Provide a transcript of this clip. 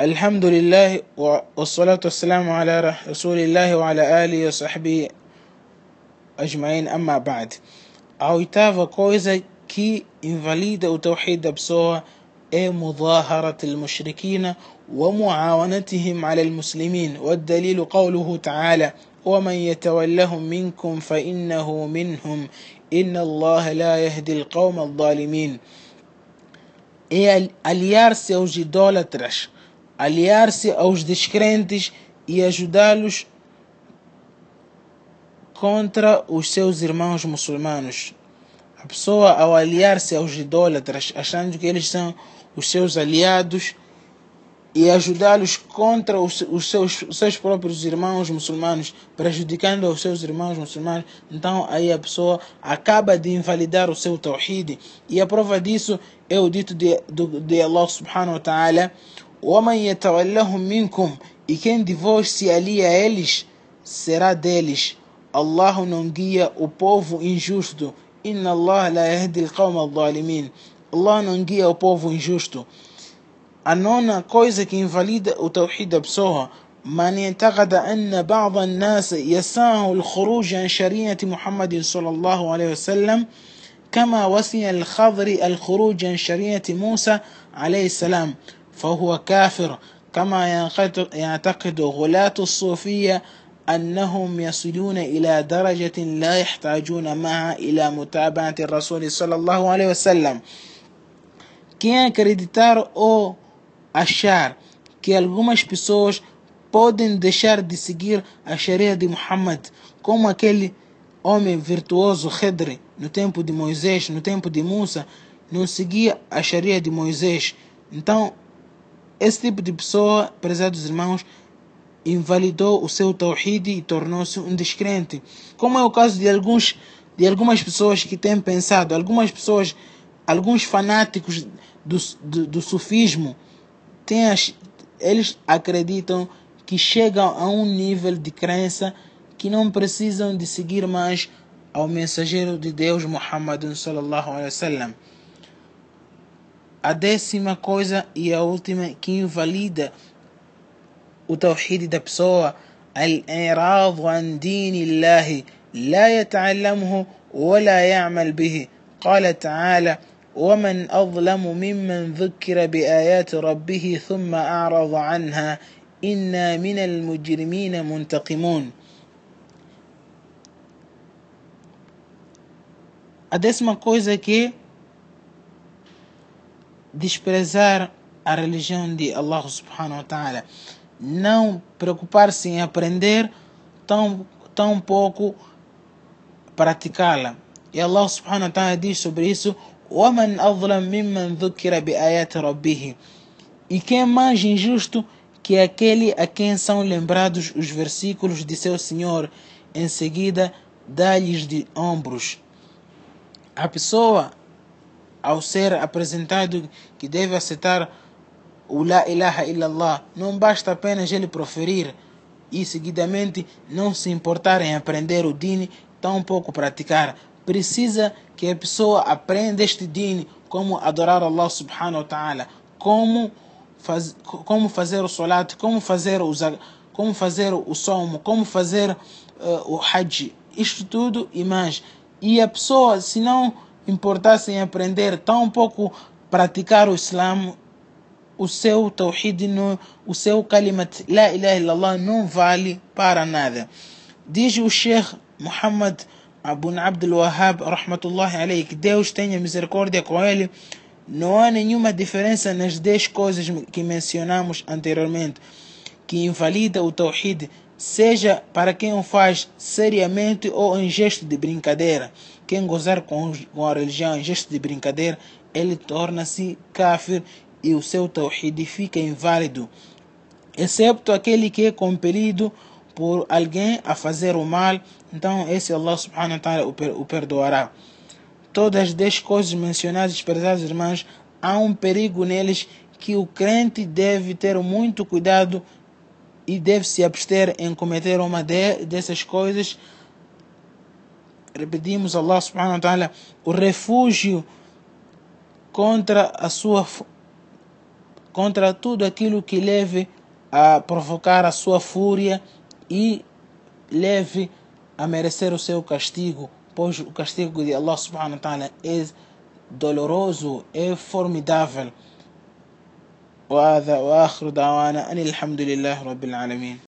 الحمد لله والصلاة والسلام على رسول الله وعلى آله وصحبه أجمعين. أما بعد a oitava coisa que invalida o é مظاهرة المشركين ومعاونتهم على المسلمين. والدليل قوله تعالى ومن يتولهم منكم فإنه منهم. إن الله لا يهدي القوم الظالمين. é aliar-se aos aliar-se aos descrentes e ajudá-los contra os seus irmãos muçulmanos. A pessoa, ao aliar-se aos idólatras, achando que eles são os seus aliados, e ajudá-los contra os, seus, os seus próprios irmãos muçulmanos, prejudicando os seus irmãos muçulmanos, então aí a pessoa acaba de invalidar o seu tawhid. E a prova disso é o dito de, de, de Allah subhanahu wa ta'ala: ومن يتولهم منكم يكن ديفوش سياليا إليش سرا ديليش الله ننجية وبوفو إن جوشتو إن الله لا يهدي القوم الظالمين الله ننجية وبوفو إن جوشتو أنونا كويزة كينفاليدة وتوحيدة بسوها من يعتقد أن بعض الناس يساه الخروج عن شريعة محمد صلى الله عليه وسلم كما وسي الخضر الخروج عن شريعة موسى عليه السلام فهو كافر كما يعتقد غلاة الصوفية أنهم يصلون إلى درجة لا يحتاجون معها إلى متابعة الرسول صلى الله عليه وسلم quem acreditar ou achar que algumas pessoas podem deixar de seguir a Sharia de Muhammad, como aquele homem virtuoso Khidr no tempo de Moisés, no tempo de Musa, não seguia a Sharia de Moisés. Então, esse tipo de pessoa, prezados irmãos, invalidou o seu tawhid e tornou-se um descrente. Como é o caso de alguns de algumas pessoas que têm pensado, algumas pessoas, alguns fanáticos do, do, do sufismo, têm, eles acreditam que chegam a um nível de crença que não precisam de seguir mais ao mensageiro de Deus Muhammad sallallahu alaihi wasallam. A décima coisa e a última que invalida o tawhid da pessoa الإعراض عن دين الله لا يتعلمه ولا يعمل به قال تعالى ومن أظلم ممن ذكر بآيات ربه ثم أعرض عنها إنا من المجرمين منتقمون A décima coisa que desprezar a religião de Allah subhanahu wa ta'ala. Não preocupar-se em aprender, tão, tão pouco praticá-la. E Allah subhanahu wa ta'ala diz sobre isso: وَمَنْ أَظْلَمْ مِمَّنْ ذُكِّرَ بِآيَاتِ رَبِّهِ E quem é mais injusto que aquele a quem são lembrados os versículos de seu Senhor, em seguida dá-lhes de ombros. A pessoa, ao ser apresentado que deve aceitar o La ilaha illallah, não basta apenas ele proferir e seguidamente não se importar em aprender o dini, tampouco praticar. Precisa que a pessoa aprenda este dini, como adorar Allah subhanahu wa ta'ala, como, faz, como fazer o salat, como fazer o, como fazer o somo, como fazer uh, o hajj, isto tudo e mais. E a pessoa, se não importasse em aprender, pouco praticar o Islã, o seu tawhid, o seu kalimat la ilaha illallah não vale para nada. Diz o Sheikh Muhammad Abu Abdul Wahhab, rahmatullahi alayhi, que Deus tenha misericórdia com ele, não há nenhuma diferença nas 10 coisas que mencionamos anteriormente, que invalida o tawhid, seja para quem o faz seriamente ou em gesto de brincadeira. Quem gozar com, a religião em gesto de brincadeira, ele torna-se kafir e o seu tawhid fica inválido, excepto aquele que é compelido por alguém a fazer o mal, então esse Allah subhanahu wa ta'ala o perdoará. Todas as 10 coisas mencionadas, prezados irmãos, há um perigo neles que o crente deve ter muito cuidado e deve se abster em cometer uma de, dessas coisas. Repetimos, Allah subhanahu wa ta'ala, o refúgio contra a sua contra tudo aquilo que leve a provocar a sua fúria e leve a merecer o seu castigo, pois o castigo de Allah subhanahu wa ta'ala é doloroso, é formidável. وهذا وآخر دعوانا أن الحمد لله رب العالمين.